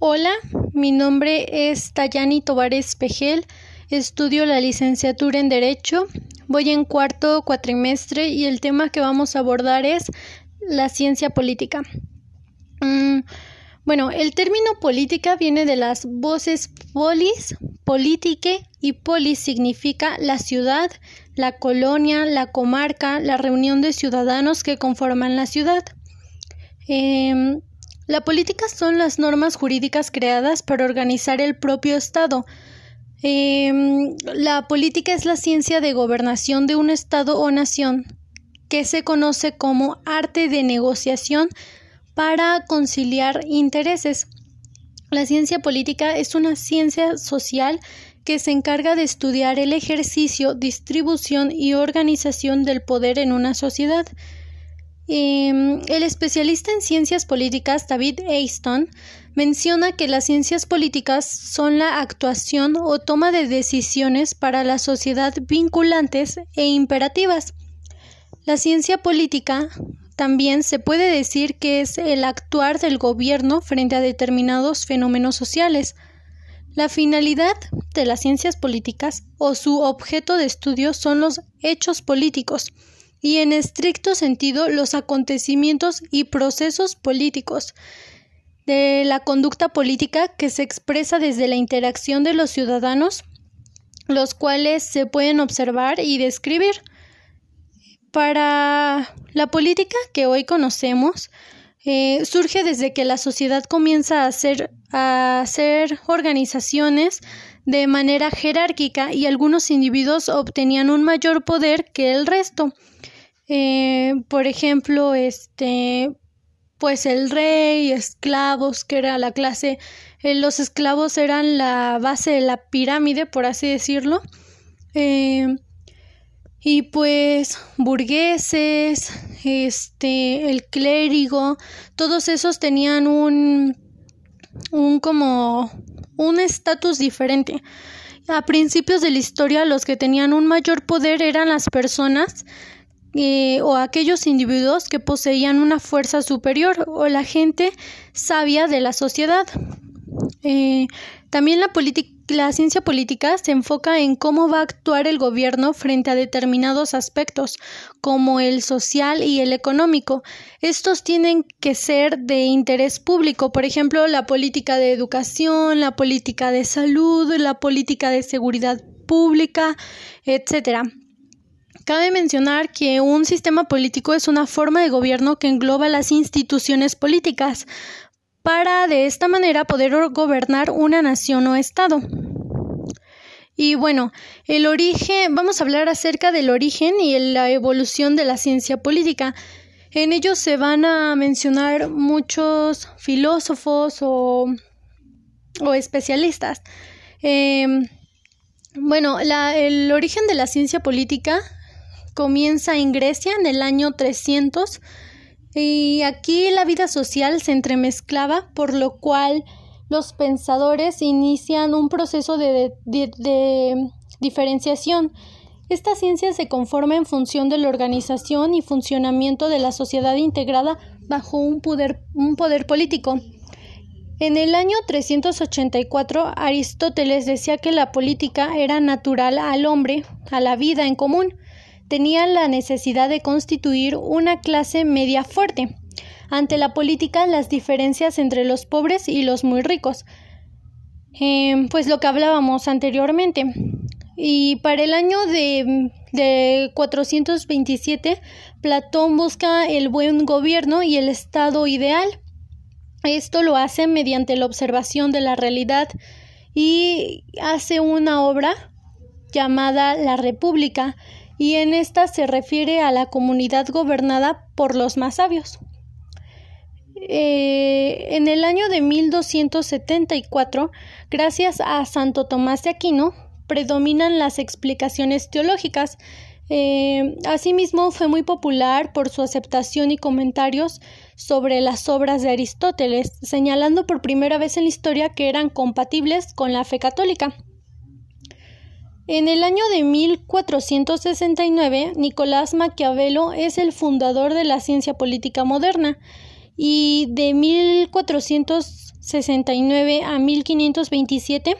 Hola, mi nombre es Tayani Tovares Pejel, estudio la licenciatura en Derecho, voy en cuarto cuatrimestre y el tema que vamos a abordar es la ciencia política. Mm, bueno, el término política viene de las voces polis, politique y polis significa la ciudad, la colonia, la comarca, la reunión de ciudadanos que conforman la ciudad. Em, la política son las normas jurídicas creadas para organizar el propio Estado. Em, la política es la ciencia de gobernación de un Estado o nación que se conoce como arte de negociación para conciliar intereses. La ciencia política es una ciencia social que se encarga de estudiar el ejercicio, distribución y organización del poder en una sociedad. Em, el especialista en ciencias políticas David Easton menciona que las ciencias políticas son la actuación o toma de decisiones para la sociedad vinculantes e imperativas. La ciencia política también se puede decir que es el actuar del gobierno frente a determinados fenómenos sociales. La finalidad de las ciencias políticas o su objeto de estudio son los hechos políticos, y en estricto sentido los acontecimientos y procesos políticos de la conducta política que se expresa desde la interacción de los ciudadanos, los cuales se pueden observar y describir. Para la política que hoy conocemos, eh, surge desde que la sociedad comienza a hacer, a hacer organizaciones de manera jerárquica y algunos individuos obtenían un mayor poder que el resto. Eh, por ejemplo, este, pues el rey, esclavos, que era la clase, eh, los esclavos eran la base de la pirámide, por así decirlo. Eh, y pues burgueses, este, el clérigo, todos esos tenían un, un como un estatus diferente. A principios de la historia, los que tenían un mayor poder eran las personas eh, o aquellos individuos que poseían una fuerza superior o la gente sabia de la sociedad. Eh, también la, la ciencia política se enfoca en cómo va a actuar el gobierno frente a determinados aspectos, como el social y el económico. Estos tienen que ser de interés público, por ejemplo, la política de educación, la política de salud, la política de seguridad pública, etcétera. Cabe mencionar que un sistema político es una forma de gobierno que engloba las instituciones políticas para de esta manera poder gobernar una nación o estado. Y bueno, el origen, vamos a hablar acerca del origen y la evolución de la ciencia política. En ello se van a mencionar muchos filósofos o, especialistas. Em, bueno, el origen de la ciencia política comienza en Grecia en el año 300 y aquí la vida social se entremezclaba, por lo cual los pensadores inician un proceso de, diferenciación. Esta ciencia se conforma en función de la organización y funcionamiento de la sociedad integrada bajo un poder, político. En el año 384, Aristóteles decía que la política era natural al hombre, a la vida en común, tenían la necesidad de constituir una clase media fuerte. Ante la política, las diferencias entre los pobres y los muy ricos. Em, pues lo que hablábamos anteriormente. Y para el año de, de 427, Platón busca el buen gobierno y el estado ideal. Esto lo hace mediante la observación de la realidad y hace una obra llamada La República, y en esta se refiere a la comunidad gobernada por los más sabios. Eh, en el año de 1274, gracias a Santo Tomás de Aquino, predominan las explicaciones teológicas. Eh, asimismo, fue muy popular por su aceptación y comentarios sobre las obras de Aristóteles, señalando por primera vez en la historia que eran compatibles con la fe católica. En el año de 1469, Nicolás Maquiavelo es el fundador de la ciencia política moderna y de 1469 a 1527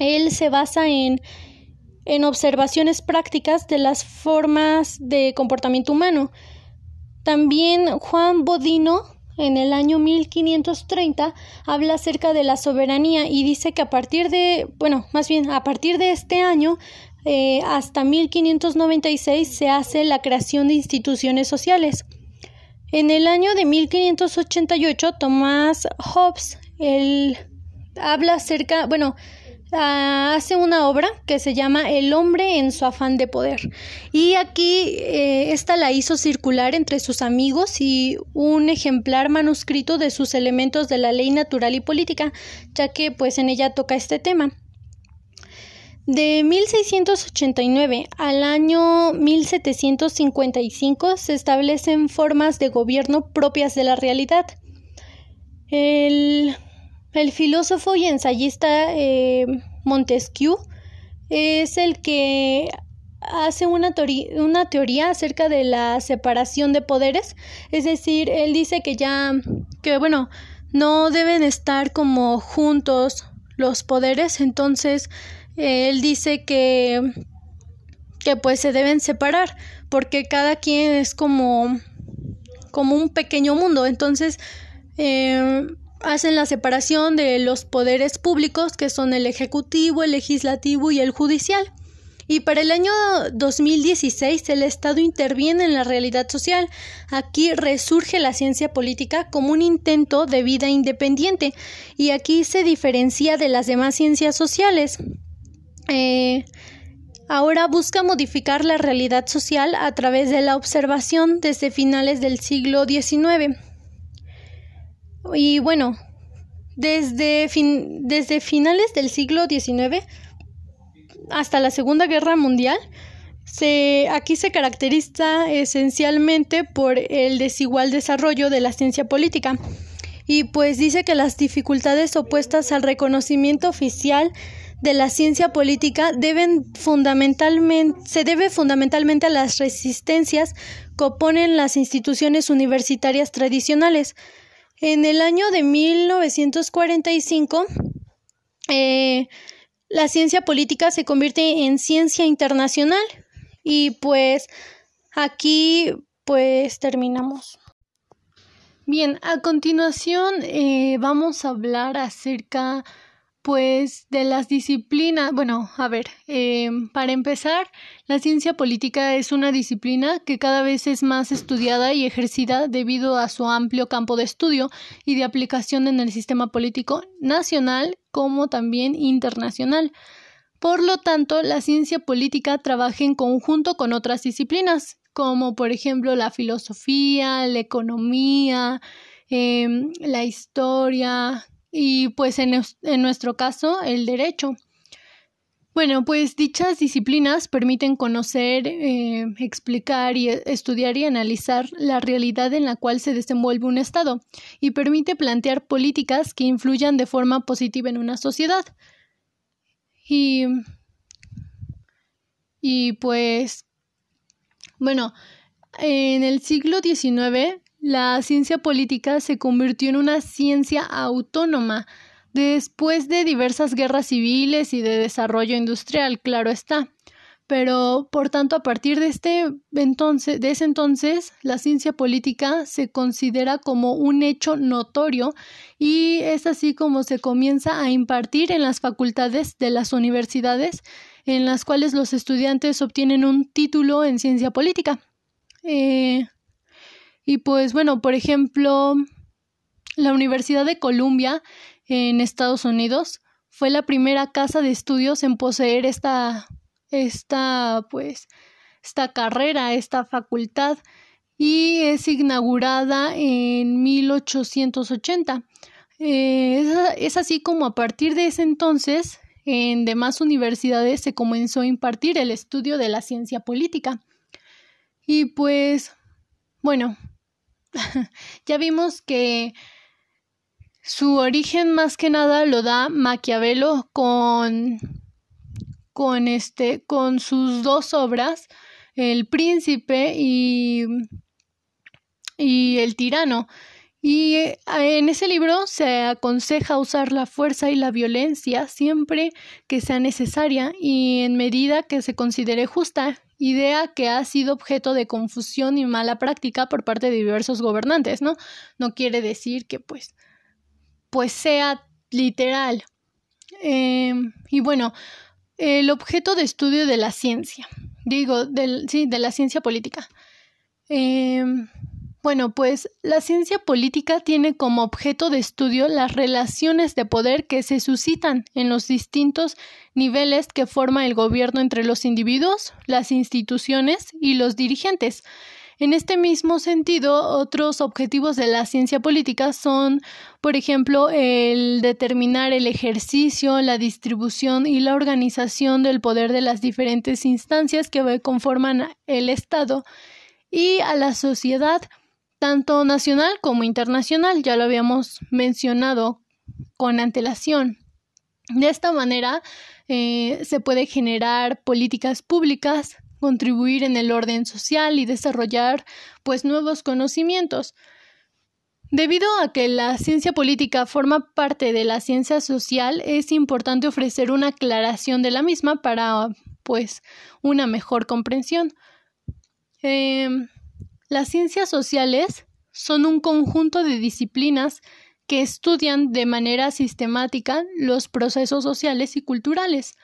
él se basa en, en observaciones prácticas de las formas de comportamiento humano. También Juan Bodino en el año 1530 habla acerca de la soberanía y dice que a partir de, bueno, más bien a partir de este año eh, hasta 1596 se hace la creación de instituciones sociales. En el año de 1588, Tomás Hobbes él habla acerca, bueno, hace una obra que se llama El hombre en su afán de poder. Y aquí eh, esta la hizo circular entre sus amigos y un ejemplar manuscrito de sus elementos de la ley natural y política, ya que pues en ella toca este tema. De 1689 al año 1755 se establecen formas de gobierno propias de la realidad. El el filósofo y ensayista eh, Montesquieu es el que hace una, teoría acerca de la separación de poderes, es decir, él dice que ya, que bueno, no deben estar como juntos los poderes, entonces él dice que que pues se deben separar porque cada quien es como como un pequeño mundo. Entonces eh, hacen la separación de los poderes públicos, que son el ejecutivo, el legislativo y el judicial. Y para el año 2016 el Estado interviene en la realidad social. Aquí resurge la ciencia política como un intento de vida independiente y aquí se diferencia de las demás ciencias sociales. Eh, ahora busca modificar la realidad social a través de la observación desde finales del siglo XIX. Y bueno, desde, desde finales del siglo XIX hasta la Segunda Guerra Mundial, se, aquí se caracteriza esencialmente por el desigual desarrollo de la ciencia política. Y pues dice que las dificultades opuestas al reconocimiento oficial de la ciencia política deben fundamentalmente, se debe fundamentalmente a las resistencias que oponen las instituciones universitarias tradicionales, en el año de 1945, eh, la ciencia política se convierte en ciencia internacional y pues aquí pues terminamos. Bien, a continuación eh, vamos a hablar acerca pues de las disciplinas, bueno, a ver, em, para empezar, la ciencia política es una disciplina que cada vez es más estudiada y ejercida debido a su amplio campo de estudio y de aplicación en el sistema político nacional como también internacional. Por lo tanto, la ciencia política trabaja en conjunto con otras disciplinas, como por ejemplo la filosofía, la economía, em, la historia, y pues en, nuestro caso el derecho. Bueno, pues dichas disciplinas permiten conocer, eh, explicar y estudiar y analizar la realidad en la cual se desenvuelve un Estado y permite plantear políticas que influyan de forma positiva en una sociedad. Y, y pues, bueno, en el siglo XIX la ciencia política se convirtió en una ciencia autónoma después de diversas guerras civiles y de desarrollo industrial, claro está. Pero, por tanto, a partir de este entonces, de ese entonces, la ciencia política se considera como un hecho notorio y es así como se comienza a impartir en las facultades de las universidades en las cuales los estudiantes obtienen un título en ciencia política. Eh, y pues bueno, por ejemplo, la Universidad de Columbia en Estados Unidos fue la primera casa de estudios en poseer esta, esta, pues, esta carrera, esta facultad, y es inaugurada en 1880. Eh, es, es así como a partir de ese entonces, en demás universidades se comenzó a impartir el estudio de la ciencia política. Y pues, bueno, ya vimos que su origen más que nada lo da Maquiavelo con con este con sus dos obras El príncipe y y El tirano. Y eh, en ese libro se aconseja usar la fuerza y la violencia siempre que sea necesaria y en medida que se considere justa, idea que ha sido objeto de confusión y mala práctica por parte de diversos gobernantes, ¿no? No quiere decir que pues, pues sea literal. Em, y bueno, el objeto de estudio de la ciencia, digo, del, sí, de la ciencia política. Eh, bueno, pues la ciencia política tiene como objeto de estudio las relaciones de poder que se suscitan en los distintos niveles que forma el gobierno entre los individuos, las instituciones y los dirigentes. En este mismo sentido, otros objetivos de la ciencia política son, por ejemplo, el determinar el ejercicio, la distribución y la organización del poder de las diferentes instancias que conforman el Estado y a la sociedad tanto nacional como internacional, ya lo habíamos mencionado con antelación. De esta manera eh, se puede generar políticas públicas, contribuir en el orden social y desarrollar pues nuevos conocimientos. Debido a que la ciencia política forma parte de la ciencia social, es importante ofrecer una aclaración de la misma para pues una mejor comprensión. Em, las ciencias sociales son un conjunto de disciplinas que estudian de manera sistemática los procesos sociales y culturales,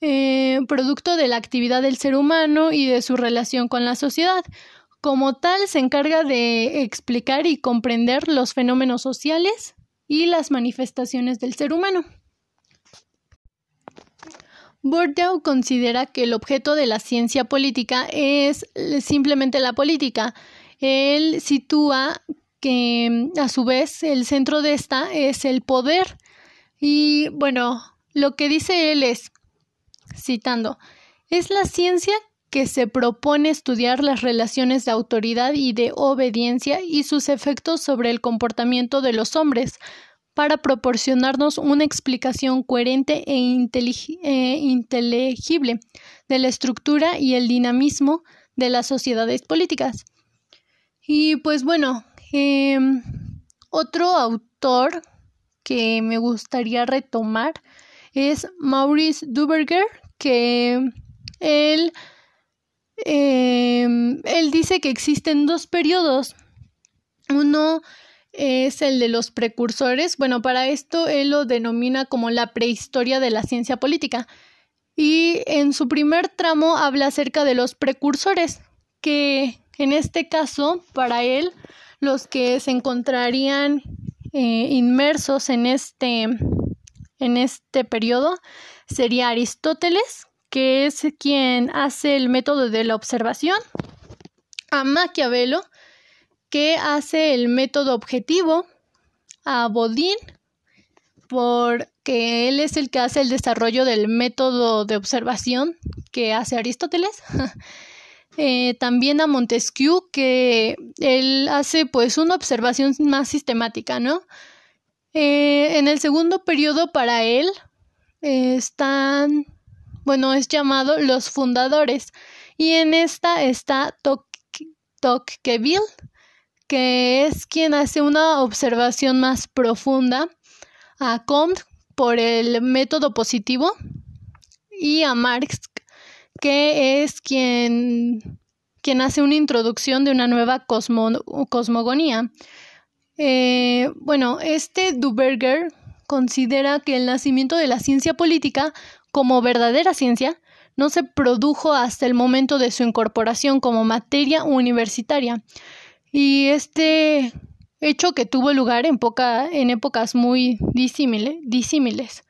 eh, producto de la actividad del ser humano y de su relación con la sociedad. Como tal, se encarga de explicar y comprender los fenómenos sociales y las manifestaciones del ser humano. Bordeaux considera que el objeto de la ciencia política es simplemente la política. Él sitúa que a su vez el centro de esta es el poder. Y bueno, lo que dice él es, citando, es la ciencia que se propone estudiar las relaciones de autoridad y de obediencia y sus efectos sobre el comportamiento de los hombres, para proporcionarnos una explicación coherente e, e, inteligible de la estructura y el dinamismo de las sociedades políticas. Y pues bueno, em, otro autor que me gustaría retomar es Maurice Duberger, que él, em, él dice que existen dos periodos. Uno es el de los precursores. Bueno, para esto él lo denomina como la prehistoria de la ciencia política. Y en su primer tramo habla acerca de los precursores, que en este caso, para él, los que se encontrarían eh, inmersos en este, en este periodo sería Aristóteles, que es quien hace el método de la observación, a Maquiavelo, que hace el método objetivo, a Bodin, porque él es el que hace el desarrollo del método de observación que hace Aristóteles. Eh, también a Montesquieu, que él hace pues una observación más sistemática, ¿no? Eh, en el segundo periodo para él están, bueno, es llamado los fundadores, y en esta está Tocqueville, que es quien hace una observación más profunda, a Comte por el método positivo y a Marx, que es quien, quien hace una introducción de una nueva cosmogonía. Eh, bueno, este Duberger considera que el nacimiento de la ciencia política como verdadera ciencia no se produjo hasta el momento de su incorporación como materia universitaria, y este hecho que tuvo lugar en, en épocas muy disímiles.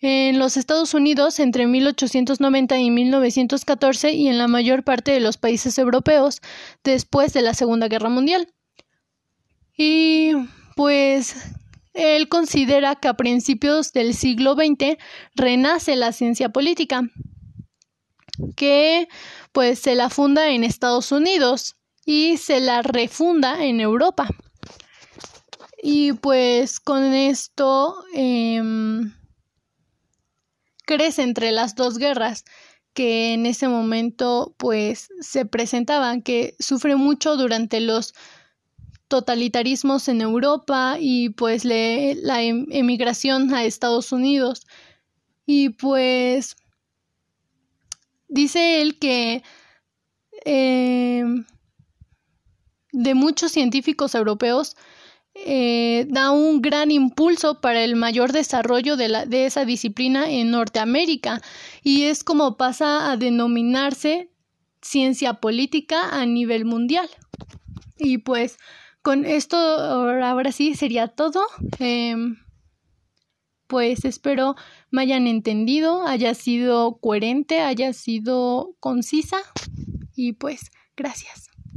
En los Estados Unidos entre 1890 y 1914 y en la mayor parte de los países europeos después de la Segunda Guerra Mundial. Y pues él considera que a principios del siglo XX renace la ciencia política, que pues se la funda en Estados Unidos y se la refunda en Europa. Y pues con esto em, crece entre las dos guerras que en ese momento pues se presentaban, que sufre mucho durante los totalitarismos en Europa y pues la em, emigración a Estados Unidos. Y pues dice él que em, de muchos científicos europeos eh, da un gran impulso para el mayor desarrollo de, la, de esa disciplina en Norteamérica y es como pasa a denominarse ciencia política a nivel mundial. Y pues con esto ahora sí sería todo. Em, pues espero me hayan entendido, haya sido coherente, haya sido concisa y pues gracias.